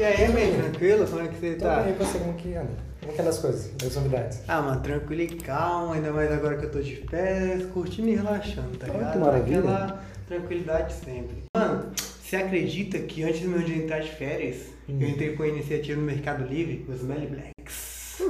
E aí, bem tranquilo? Como é que você Tô tá? bem, você como que anda? Como que anda as coisas, as novidades? Ah, mano, tranquilo e calmo, ainda mais agora que eu tô de férias, curtindo e relaxando, tá Ah, que ligado? maravilha. Aquela tranquilidade sempre. Mano, você acredita que antes mesmo de entrar de férias, Hum. eu entrei com a iniciativa no Mercado Livre, os Melly Blacks?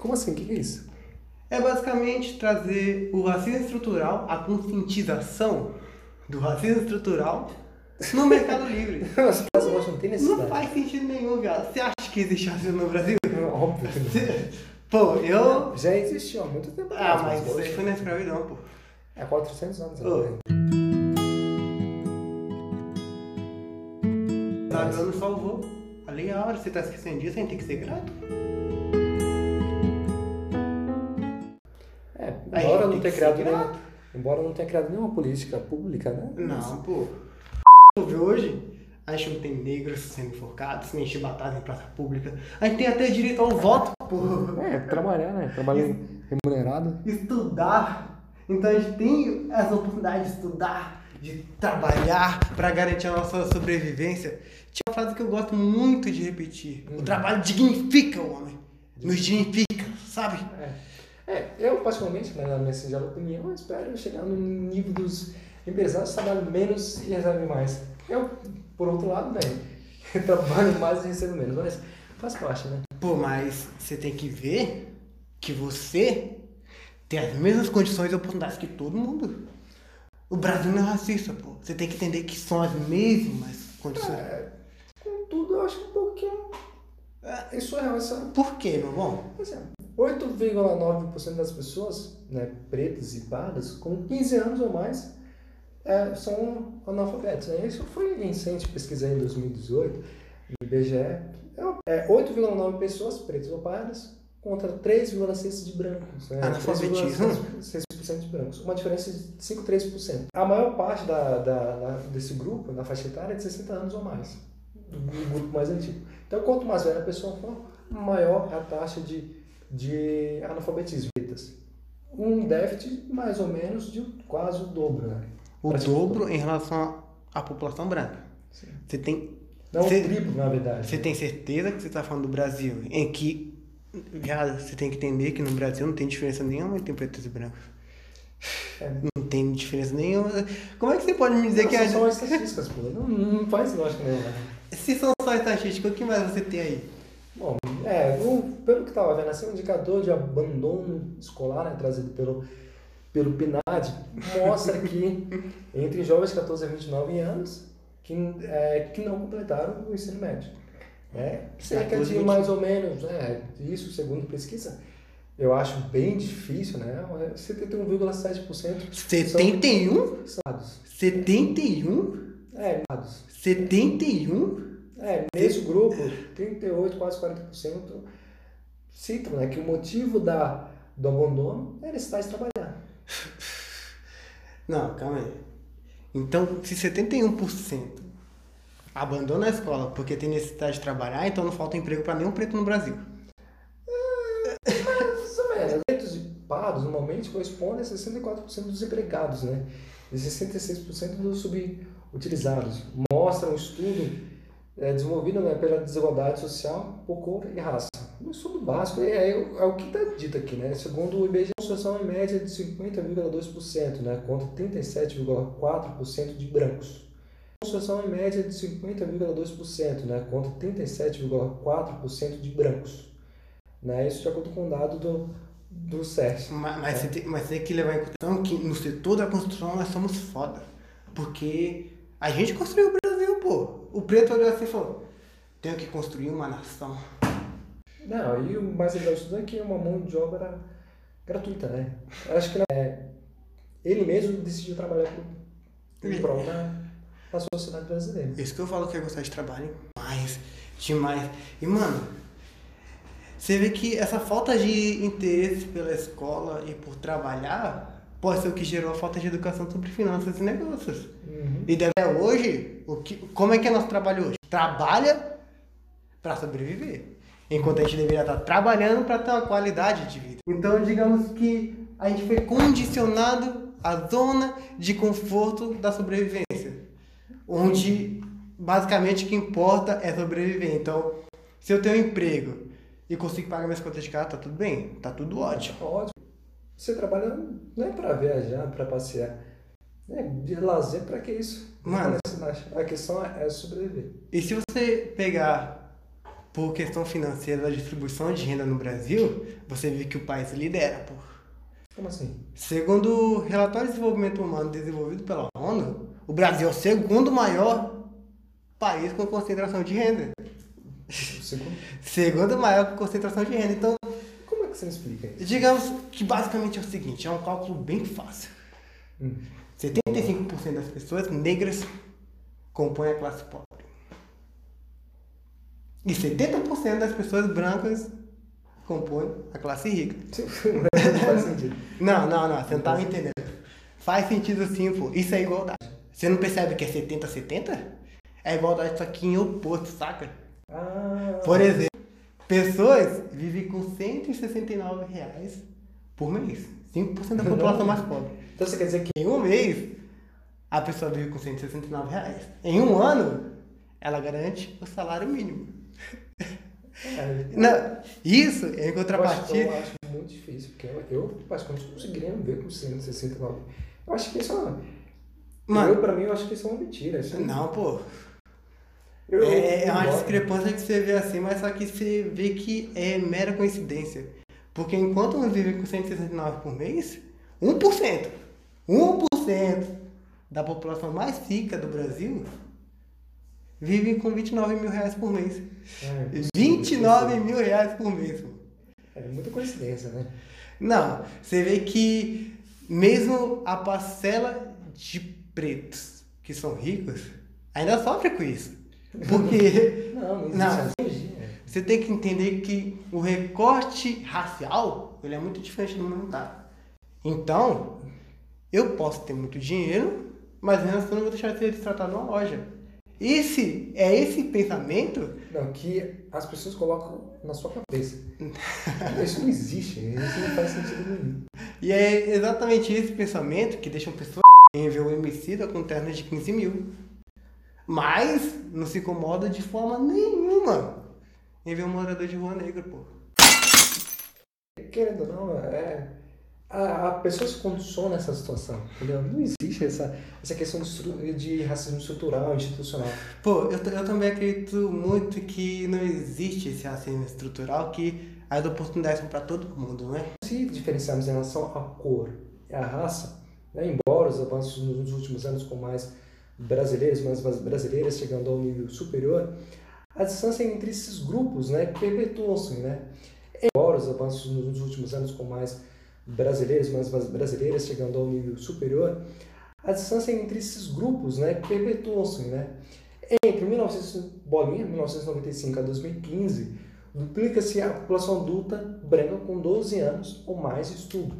Como assim? O que, que é isso? É basicamente trazer o racismo estrutural, a conscientização do racismo estrutural no Mercado Livre. Não tem Não necessidade. faz sentido nenhum, viado. Você acha que existe racismo no Brasil? Óbvio que não. Pô, eu. Já existiu há muito tempo Ah, mas aí hoje foi na escravidão, pô. é 400 anos agora. Sabe, não salvou. Falei a hora, você tá esquecendo disso, a gente tem que ser grato. É, embora não ser criado nenhuma, embora não tenha criado nenhuma política pública, né? Não, pô. Ouve hoje, a gente não tem negros sendo enforcados, nem chibatados em praça pública. A gente tem até direito ao voto, pô. É, trabalhar, né? Trabalho remunerado. Estudar. Então a gente tem essa oportunidade de estudar, de trabalhar para garantir a nossa sobrevivência. Tinha uma frase que eu gosto muito de repetir. O trabalho dignifica o homem. Nos dignifica, sabe? É. É, eu particularmente, né, na minha singela opinião, eu espero chegar no nível dos empresários que trabalham menos e recebem mais. Eu, por outro lado, né, trabalho mais e recebo menos, mas faz parte, né? Pô, mas você tem que ver que você tem as mesmas condições e oportunidades que todo mundo. O Brasil não é racista, pô. Você tem que entender que são as mesmas condições. É, contudo, eu acho um pouquinho. É, isso é real, essa. Por quê, meu bom? Pois é, 8,9% das pessoas, né, pretas e pardas, com 15 anos ou mais, é, são analfabetos. Né? Isso foi recente, pesquisei em 2018, no IBGE. É 8,9% pessoas pretas ou pardas contra 3,6% de brancos. Né? Analfabetismo? 3,6% de brancos. Uma diferença de 5,3%. A maior parte da, da- da- desse grupo, na faixa etária, é de 60 anos ou mais. O grupo mais antigo. Então, quanto mais velha a pessoa for, maior é a taxa de, de analfabetismo. Um déficit mais ou menos de quase o dobro, né? O dobro em relação à população branca. Sim. Você tem, Não Cê- o triplo, na verdade. você tem certeza que você está falando do Brasil, em que, viado, você tem que entender que no Brasil não tem diferença nenhuma entre pretos e brancos. É. Não tem diferença nenhuma. Como é que você pode me dizer Não, que são a só estatísticas, pô. Não, não faz lógica nenhuma. né? Se são só estatísticas, o que mais você tem aí? Bom, é, o- pelo que estava vendo, assim, o indicador de abandono escolar, né, trazido pelo, pelo PNAD, mostra que entre jovens de 14 a 29 anos que, é, que não completaram o ensino médio. Né? Cerca 14 de mais ou menos, né, isso segundo pesquisa, eu acho bem difícil, né? 71,7% são 71? estados. 71? É, estados. 71? É, nesse grupo, 38, quase 40% citam né, que o motivo da, do abandono é a necessidade de trabalhar. Não, calma aí. Então, se 71% abandona a escola porque tem necessidade de trabalhar, então não falta emprego para nenhum preto no Brasil. Pretos e pardos normalmente correspondem a 64% dos empregados, né? E 66% dos subutilizados. Mostra um estudo é, desenvolvido né, pela desigualdade social por cor e raça. Um estudo básico é, é o- é o que está dito aqui, né? Segundo o IBGE, a construção em média de 50,2%, né? Contra 37,4% de brancos. Construção em média de 50,2%, né? Contra 37,4% de brancos. Né? Isso de acordo com o dado do, do CERS. Mas, mas, você tem, mas você tem que levar em consideração que no setor da construção nós somos foda. Porque a gente construiu o Brasil, pô. O preto olhou assim e falou: tenho que construir uma nação. Não, e o mais legal disso é que é uma mão de obra gratuita, né? Eu Acho que né, ele mesmo decidiu trabalhar por, em prol da, da sociedade brasileira. Isso que eu falo que é gostar de trabalho. Demais, demais. E, mano, você vê que essa falta de interesse pela escola e por trabalhar pode ser o que gerou a falta de educação sobre finanças e negócios. Uhum. E até hoje, o que, como é que é nosso trabalho hoje? Trabalha para sobreviver. Enquanto a gente deveria estar trabalhando para ter uma qualidade de vida. Então, digamos que a gente foi condicionado à zona de conforto da sobrevivência. Onde basicamente o que importa é sobreviver. Então, se eu tenho um emprego e consigo pagar minhas contas de casa, tá tudo bem, tá tudo ótimo. Ótimo. Você trabalha não é para viajar, para passear. É de lazer, para que isso? Mano. A questão é sobreviver. E se você pegar por questão financeira da distribuição de renda no Brasil, você vê que o país lidera, pô. Como assim? Segundo o relatório de desenvolvimento humano desenvolvido pela ONU, o Brasil é o segundo maior país com concentração de renda. Segundo? Segundo maior com concentração de renda. Então, Como é que você explica isso? digamos que basicamente é o seguinte, é um cálculo bem fácil. Hum. 75% das pessoas negras compõem a classe pobre. E 70% das pessoas brancas compõem a classe rica. Não faz sentido. Não, não, não, você não tá me entendendo. Faz sentido sim, pô. Isso é igualdade. Você não percebe que é 70-70? É igualdade só que em oposto, saca? Ah, Por exemplo, pessoas vivem com 169 reais por mês. 5% da população mais pobre. então você quer dizer que Em um mês, a pessoa vive com 169 reais. Em um ano, ela garante o salário mínimo. é, Não, isso é em eu, acho, contrapartida. eu acho muito difícil, porque eu, eu praticamente conseguiria ver com 169. Eu acho que isso é uma. Mano. eu, pra mim, eu acho que isso é uma mentira. Isso Não, pô. eu, É, é uma discrepância que você vê assim, mas só que você vê que é mera coincidência. Porque enquanto uns vivem com 169 por mês, 1%, 1% da população mais rica do Brasil vive com 29 mil reais por mês. É, 29 mil reais por mês. pô. É muita coincidência, né? Não, você vê que mesmo a parcela de pretos que são ricos ainda sofre com isso. Porque Não, não Não. você tem que entender que o recorte racial ele é muito diferente do monetário. Então, eu posso ter muito dinheiro, mas mesmo assim eu não vou deixar de ser tratado numa loja. Esse é esse pensamento Não, que as pessoas colocam na sua cabeça. Isso não existe, isso não faz sentido nenhum. E é exatamente esse pensamento que deixa uma pessoa em ver o homicida com terno de 15 mil. Mas não se incomoda de forma nenhuma em ver um morador de rua negra, pô. Querendo ou não, é. A, a pessoa se condiciona nessa situação, entendeu? Não existe essa, essa questão de, de racismo estrutural, institucional. Pô, eu, eu também acredito muito que não existe esse racismo estrutural, que as oportunidades são para todo mundo, né? Se diferenciarmos em relação à cor e à raça, né, embora os avanços nos últimos anos com mais brasileiros, mais, mais brasileiras chegando ao nível superior, a distância entre esses grupos né, perpetuam-se. Né? Embora os avanços nos últimos anos com mais brasileiros, mais, mais brasileiras chegando ao nível superior, a distância entre esses grupos né, perpetuam-se. Né? Entre 1900, bolinha, 1995 a 2015, duplica-se a população adulta branca com 12 anos ou mais de estudo.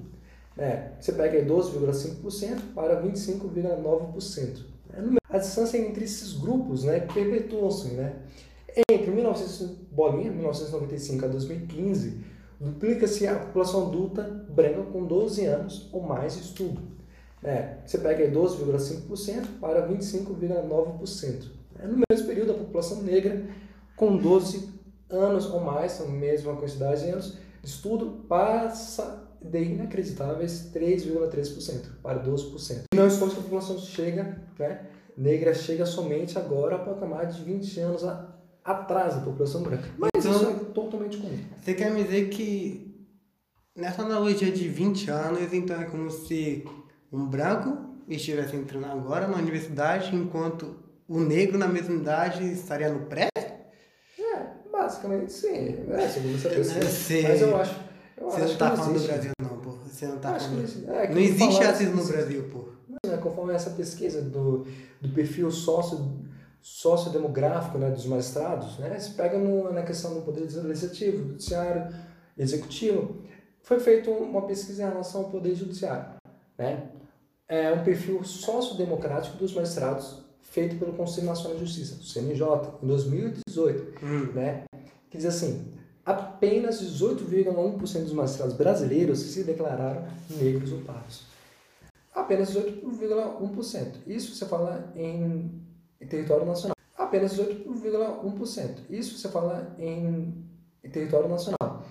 É, você pega aí 12,5% para 25,9%. É, A distância entre esses grupos né, perpetuam-se. Né? Entre 1900, bolinha, 1995 a 2015, duplica-se a população adulta branca com 12 anos ou mais de estudo. É, você pega aí 12,5% para 25,9%. É, no mesmo período, a população negra com 12 anos ou mais, a mesma quantidade de anos, de estudo passa de inacreditáveis 3,3% para 12%. E não esconde que a população chega, né, negra chega somente agora ao patamar de 20 anos a- atrás da população branca. Mas Então- isso é totalmente comum. Você quer me dizer que nessa analogia de 20 anos, então é como se um branco estivesse entrando agora na universidade, enquanto o negro na mesma idade estaria no pré? É, basicamente sim. É, segundo essa pesquisa. Eu sei. Mas eu acho. Eu Você acho não tá que falando do existe. Brasil, não, pô. Você não tá Acho que falando. existe. É, que não existe racismo assim, no Brasil, pô. né, conforme essa pesquisa do, do perfil sócio, sociodemográfico né, dos magistrados, né, se pega no, na questão do poder legislativo, judiciário, executivo, foi feita uma pesquisa em relação ao poder judiciário. Né? É um perfil sociodemocrático dos magistrados feito pelo Conselho Nacional de Justiça, o CNJ, em 2018 Hum. né? Que diz assim: apenas 18,1% dos magistrados brasileiros se declararam negros ou pardos. Apenas 18,1%. Isso você fala em, em território nacional. Apenas 18,1%. Isso você fala em, em território nacional.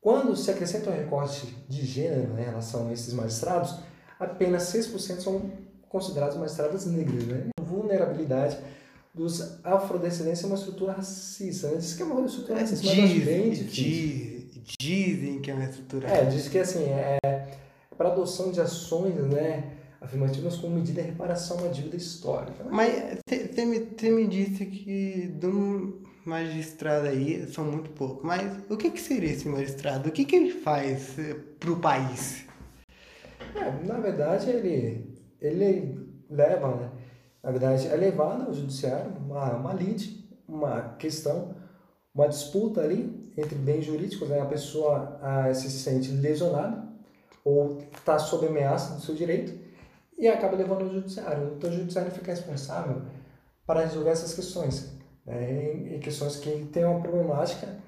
Quando se acrescenta um recorte de gênero né, em relação a esses magistrados, apenas 6% são considerados magistradas negras. Né? Vulnerabilidade dos afrodescendentes é uma estrutura racista. Né? Diz que é uma estrutura racista, mas Dizem, bem difícil. dizem que é uma estrutura. É, diz que assim, é para adoção de ações né, afirmativas como medida de reparação a uma dívida histórica. né? Mas você me, cê me disse que do magistrado aí são muito pouco. Mas o que, que seria esse magistrado? O que, que ele faz eh, pro país? É, na verdade, ele, ele leva, né? Na verdade, é levado ao judiciário uma, uma lide, uma questão, uma disputa ali entre bens jurídicos, né? A pessoa ah, se sente lesionada ou está sob ameaça do seu direito e acaba levando ao judiciário. Então, o judiciário fica responsável para resolver essas questões, né? em questões que têm uma problemática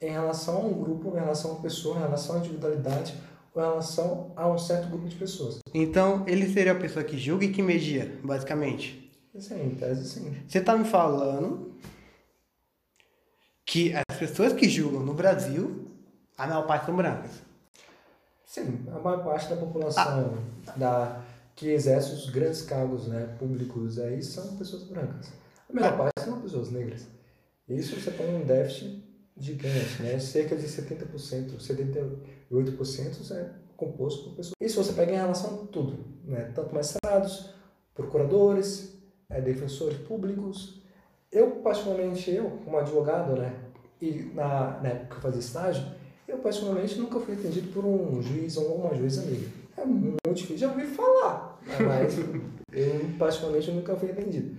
em relação a um grupo, em relação a uma pessoa, em relação à individualidade, ou em relação a um certo grupo de pessoas. Então, ele seria a pessoa que julga e que media, basicamente. Sim, em tese sim. Você tá me falando que as pessoas que julgam no Brasil, a maior parte são brancas. Sim, a maior parte da população da, que exerce os grandes cargos né, públicos aí são pessoas brancas. A menor parte são pessoas negras. Isso você tem um déficit gigante, né? Cerca de 70%, 78% é composto por pessoas. Isso você pega em relação a tudo, né? Tanto magistrados, procuradores, é, defensores públicos. Eu, particularmente, eu, como advogado, né? E na, na época que eu fazia estágio, eu, particularmente, nunca fui atendido por um juiz ou uma juíza negra. É muito difícil. Já ouvi falar, mas eu, particularmente, nunca fui atendido.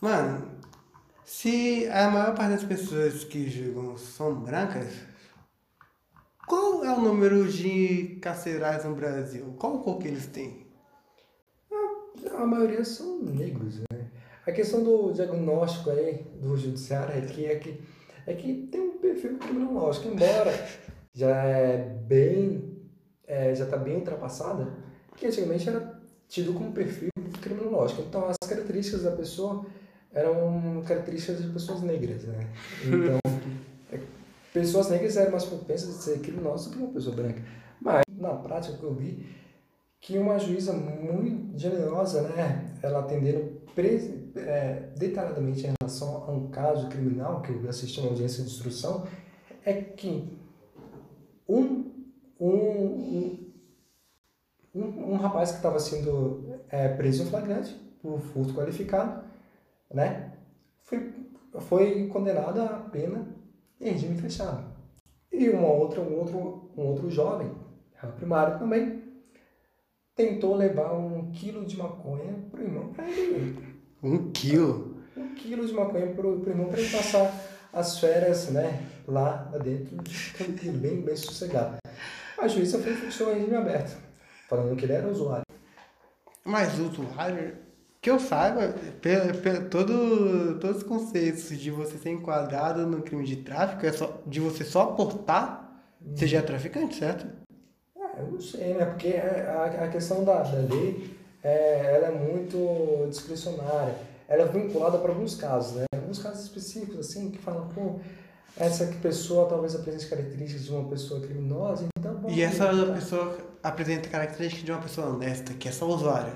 Mano, se a maior parte das pessoas que julgam são brancas, qual é o número de carcerais no Brasil? Qual cor que eles têm? A maioria são negros, né? A questão do diagnóstico aí do judiciário é que, é que, é que tem um perfil criminológico, embora já é bem, é, já está bem ultrapassada, que antigamente era tido como perfil criminológico. Então as características da pessoa eram características de pessoas negras, né? Então, é, pessoas negras eram mais propensas a ser criminosas do que uma pessoa branca. Mas, na prática, que eu vi, que uma juíza muito generosa, né? Ela atendendo é, detalhadamente em relação a um caso criminal, que eu assisti uma audiência de instrução, é que um, um, um, um, rapaz que estava sendo é, preso em flagrante por furto qualificado, né? Foi, foi condenado a pena em regime fechado. E uma outra, um outro, um outro jovem, primário também, tentou levar um quilo de maconha pro irmão para ele. Um quilo? Um quilo de maconha pro, pro irmão para ele passar as férias, né? Lá dentro, bem, bem sossegado. A juíza foi fechou em regime aberto, falando que ele era usuário. Mas o usuário, que eu saiba, pe- pe- todo, todos os conceitos de você ser enquadrado no crime de tráfico é só de você só aportar, você já é traficante, certo? É, eu não sei, né? Porque a, a questão da, da lei, é, ela é muito discricionária. Ela é vinculada para alguns casos, né? Alguns casos específicos, assim, que falam, pô, essa pessoa talvez apresente características de uma pessoa criminosa, então. E essa pessoa apresenta características de uma pessoa honesta, que é só usuária.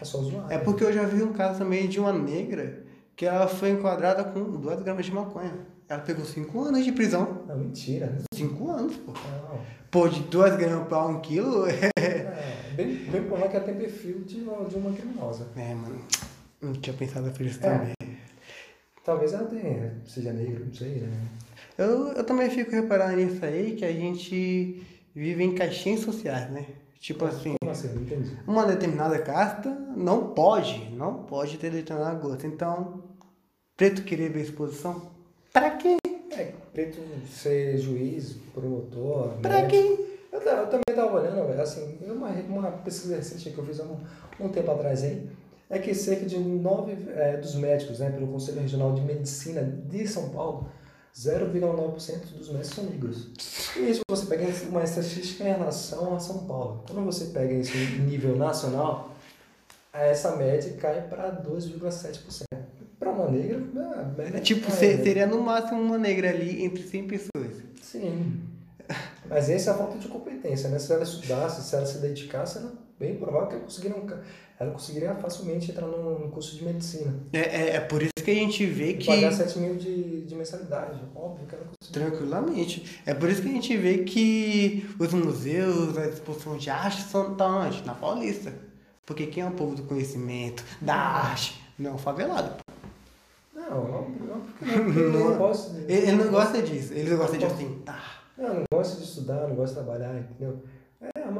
É só usuário. É porque eu já vi um caso também de uma negra que ela foi enquadrada com 2 gramas de maconha. Ela pegou 5 anos de prisão. Não, mentira, né? 5 anos, pô. Não. Pô, de 2 gramas pra 1 um quilo é. É, bem, bem provar que ela tem perfil de uma, de uma criminosa. É, mano. Não tinha pensado por isso É. também. Talvez ela tenha, seja negra, não sei, né? Eu, eu também fico reparando nisso aí, que a gente vive em caixinhas sociais, né? Tipo assim, assim? Uma determinada casta não pode, não pode ter determinado gosto. Então, preto querer ver exposição? Pra quê? É, preto ser juiz, promotor. Pra médico. quê? Eu, eu também estava olhando, velho, assim, uma, uma pesquisa recente que eu fiz há um, um tempo atrás aí, é que cerca de nove é, dos médicos, né, pelo Conselho Regional de Medicina de São Paulo, 0,9% dos médicos são negros. E isso você pega uma estatística em relação a São Paulo. Quando você pega isso em nível nacional, essa média cai para 2,7%. Para uma negra. É, é tipo, é, seria no máximo uma negra ali entre 100 pessoas. Sim. Mas essa é a falta de competência, né? Se ela estudasse, se ela se dedicasse, era bem provável que ela conseguiria, ela conseguiria facilmente entrar num curso de medicina. É, é, é por isso que a gente vê e que. Pagar 7 mil de, de mensalidade, óbvio que ela conseguiria. Tranquilamente. É por isso que a gente vê que os museus, a exposição de arte são tão onde? Na Paulista. Porque quem é o povo do conhecimento, da arte, não é o favelado. Não, não, não, não, não gosta de... Ele não gosta disso, ele gosta de assim, tá. Não, não gosta de estudar, não gosta de trabalhar, entendeu?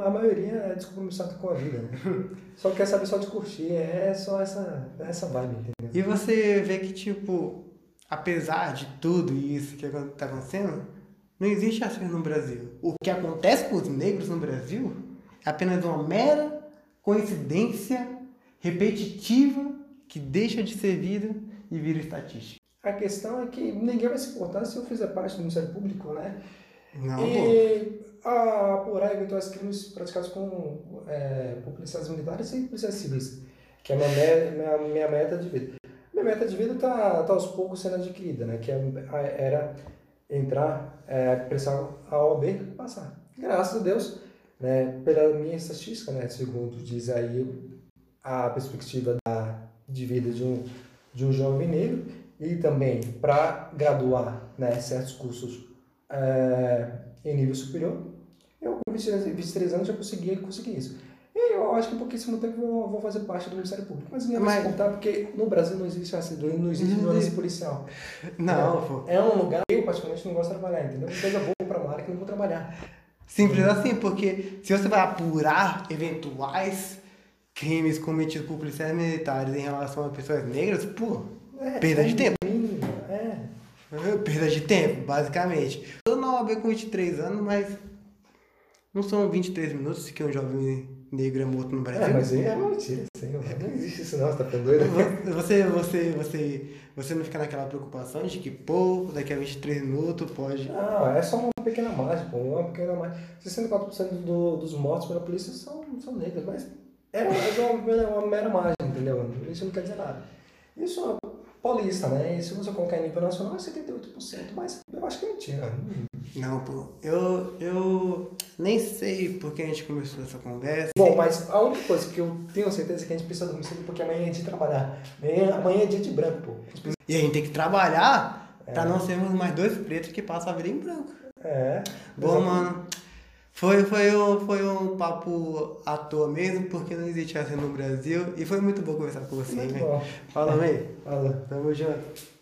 É, a, maioria é descompromissada com a vida, né? só quer saber só de curtir, é só essa, essa vibe, entendeu? E você vê que, tipo, apesar de tudo isso que tá acontecendo, não existe racismo no Brasil. O que acontece com os negros no Brasil é apenas uma mera coincidência repetitiva que deixa de ser vida e vira estatística. A questão é que ninguém vai se importar se eu fizer parte do Ministério Público, né? Não, e a apurar eventuais crimes praticados com, é, por policiais militares e policiais civis, que é a minha, minha, minha meta de vida. Minha meta de vida está tá aos poucos sendo adquirida, né? Que é, era entrar, é, prestar a OAB passar. Graças a Deus, né, pela minha estatística, né, segundo diz aí a perspectiva da, de vida de um, de um jovem negro, e também para graduar né, certos cursos é, em nível superior, eu com 23, 23 anos já consegui conseguir isso. E eu acho que em pouquíssimo tempo vou, vou fazer parte do Ministério Público. Mas ninguém vai se contar porque no Brasil não existe racismo, não existe violência policial. Não, é, pô. É um lugar que eu particularmente não gosto de trabalhar, entendeu? Depois eu vou para uma área que não vou trabalhar. Simples assim, porque se você vai apurar eventuais crimes cometidos por policiais militares em relação a pessoas negras, pô, é, perda de tempo. É. Perda de tempo, basicamente. OAB com 23 anos, mas não são 23 minutos que um jovem negro é morto no Brasil. É, mas é mentira, senhor. Não existe isso não, você tá ficando doido? Você, você, você, você não fica naquela preocupação de que, pô, daqui a 23 minutos pode... Não, é só uma pequena margem, pô, uma pequena margem. 64% do, dos mortos pela polícia são, são negros, mas é, é uma, uma mera margem, entendeu? Isso não quer dizer nada. Isso é paulista, né? E se você colocar em nível nacional é 78%, mas eu acho que é mentira. Não, pô, eu, eu nem sei por que a gente começou essa conversa. Bom, mas a única coisa que eu tenho certeza é que a gente precisa dormir cedo porque amanhã é dia de trabalhar. Amanhã, é dia de branco, pô. A e a gente tem que trabalhar é. pra não sermos mais dois pretos que passam a vida em branco. É. Bom, mano. Foi, foi, um, foi um papo à toa mesmo, porque não existe assim no Brasil. E foi muito bom conversar com você, muito né? Bom. Fala, meio. Fala. Tamo junto.